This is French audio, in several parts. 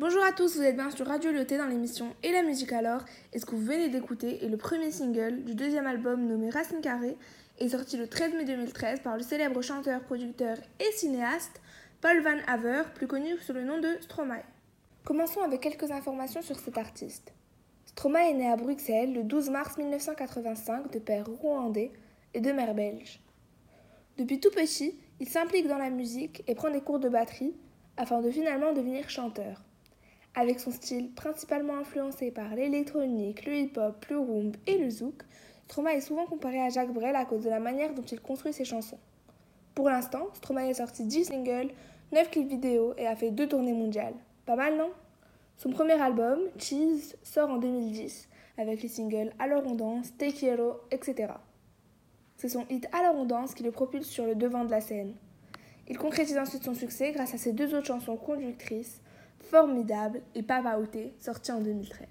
Bonjour à tous, vous êtes bien sur Radio Lyoté dans l'émission Et la musique alors Et ce que vous venez d'écouter est le premier single du deuxième album nommé Racine Carrée et sorti le 13 mai 2013 par le célèbre chanteur, producteur et cinéaste Paul Van Haver, plus connu sous le nom de Stromae. Commençons avec quelques informations sur cet artiste. Stromae est né à Bruxelles le 12 mars 1985 de père rwandais et de mère belge. Depuis tout petit, il s'implique dans la musique et prend des cours de batterie afin de finalement devenir chanteur. Avec son style principalement influencé par l'électronique, le hip-hop, le rumba et le zouk, Stromae est souvent comparé à Jacques Brel à cause de la manière dont il construit ses chansons. Pour l'instant, Stromae a sorti 10 singles, 9 clips vidéo et a fait 2 tournées mondiales. Pas mal, non? Son premier album, Cheese, sort en 2010 avec les singles Alors on danse, Te Quiero, etc. C'est son hit Alors on danse qui le propulse sur le devant de la scène. Il concrétise ensuite son succès grâce à ses deux autres chansons conductrices, Formidable et Papa Outé, sorties en 2013.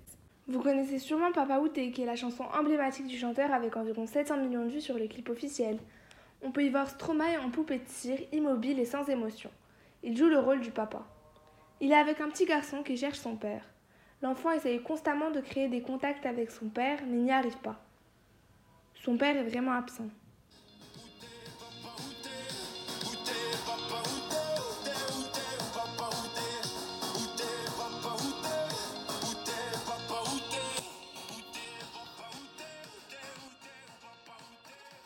Vous connaissez sûrement Papa Outé, qui est la chanson emblématique du chanteur avec environ 700 millions de vues sur le clip officiel. On peut y voir Stromae en poupée de cire, immobile et sans émotion. Il joue le rôle du papa. Il est avec un petit garçon qui cherche son père. L'enfant essaye constamment de créer des contacts avec son père, mais n'y arrive pas. Son père est vraiment absent.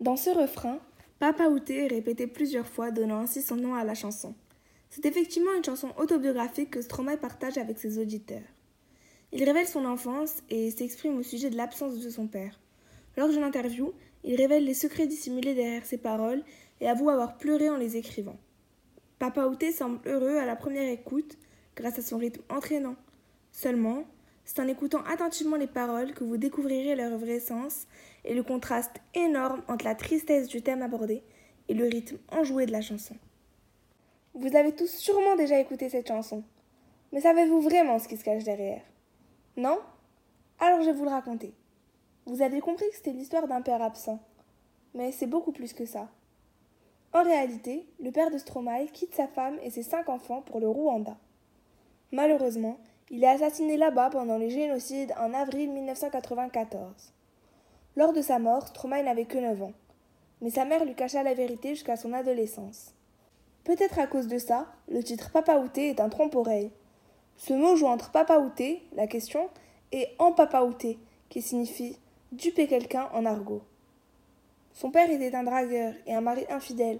Dans ce refrain, Papa Outé est répété plusieurs fois, donnant ainsi son nom à la chanson. C'est effectivement une chanson autobiographique que Stromae partage avec ses auditeurs. Il révèle son enfance et s'exprime au sujet de l'absence de son père. Lors d'une interview, il révèle les secrets dissimulés derrière ses paroles et avoue avoir pleuré en les écrivant. Papa Outé semble heureux à la première écoute grâce à son rythme entraînant. Seulement, c'est en écoutant attentivement les paroles que vous découvrirez leur vrai sens et le contraste énorme entre la tristesse du thème abordé et le rythme enjoué de la chanson. Vous avez tous sûrement déjà écouté cette chanson, mais savez-vous vraiment ce qui se cache derrière? Non? Alors je vais vous le raconter. Vous avez compris que c'était l'histoire d'un père absent, mais c'est beaucoup plus que ça. En réalité, le père de Stromae quitte sa femme et ses cinq enfants pour le Rwanda. Malheureusement, il est assassiné là-bas pendant les génocides en avril 1994. Lors de sa mort, Stromae n'avait que 9 ans, mais sa mère lui cacha la vérité jusqu'à son adolescence. Peut-être à cause de ça, le titre Papa Outé est un trompe-oreille. Ce mot joue entre Papa Outé, la question, et en Papa Outé, qui signifie duper quelqu'un en argot. Son père était un dragueur et un mari infidèle.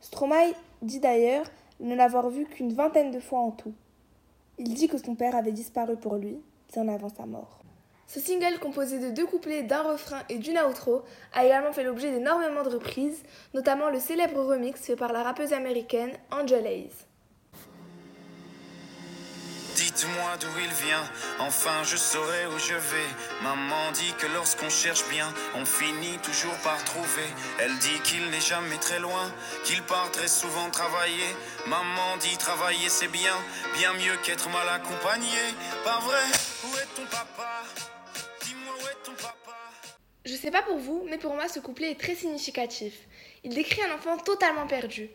Stromae dit d'ailleurs ne l'avoir vu qu'une vingtaine de fois en tout. Il dit que son père avait disparu pour lui, bien avant sa more. Ce single, composé de deux couplets, d'un refrain et d'une outro, a également fait l'objet d'énormément de reprises, notamment le célèbre remix fait par la rappeuse américaine Angel Hayes. Dites-moi d'où il vient, enfin je saurai où je vais. Maman dit que lorsqu'on cherche bien, on finit toujours par trouver. Elle dit qu'il n'est jamais très loin, qu'il part très souvent travailler. Maman dit travailler c'est bien, bien mieux qu'être mal accompagné. Pas vrai? Où est ton papa? Je sais pas pour vous, mais pour moi ce couplet est très significatif. Il décrit un enfant totalement perdu.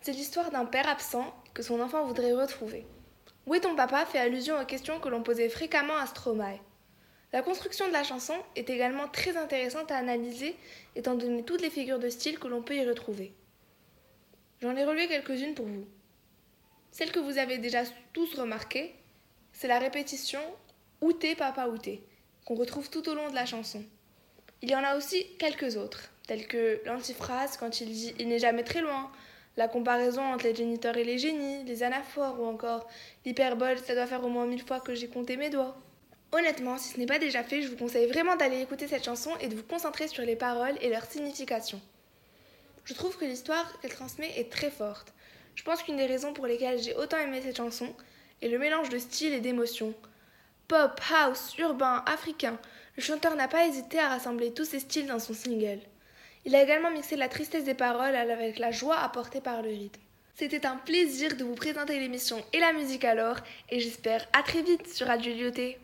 C'est l'histoire d'un père absent que son enfant voudrait retrouver. Où est ton papa fait allusion aux questions que l'on posait fréquemment à Stromae. La construction de la chanson est également très intéressante à analyser étant donné toutes les figures de style que l'on peut y retrouver. J'en ai relevé quelques-unes pour vous. Celle que vous avez déjà tous remarquée, c'est la répétition Outé papa outé qu'on retrouve tout au long de la chanson. Il y en a aussi quelques autres, telles que l'antiphrase quand il dit il n'est jamais très loin, la comparaison entre les géniteurs et les génies, les anaphores ou encore l'hyperbole, ça doit faire au moins mille fois que j'ai compté mes doigts. Honnêtement, si ce n'est pas déjà fait, je vous conseille vraiment d'aller écouter cette chanson et de vous concentrer sur les paroles et leur signification. Je trouve que l'histoire qu'elle transmet est très forte. Je pense qu'une des raisons pour lesquelles j'ai autant aimé cette chanson est le mélange de style et d'émotion. Pop, house, urbain, africain, le chanteur n'a pas hésité à rassembler tous ces styles dans son single. Il a également mixé la tristesse des paroles avec la joie apportée par le rythme. C'était un plaisir de vous présenter l'émission Et la musique alors, et j'espère à très vite sur Radio Lyoté.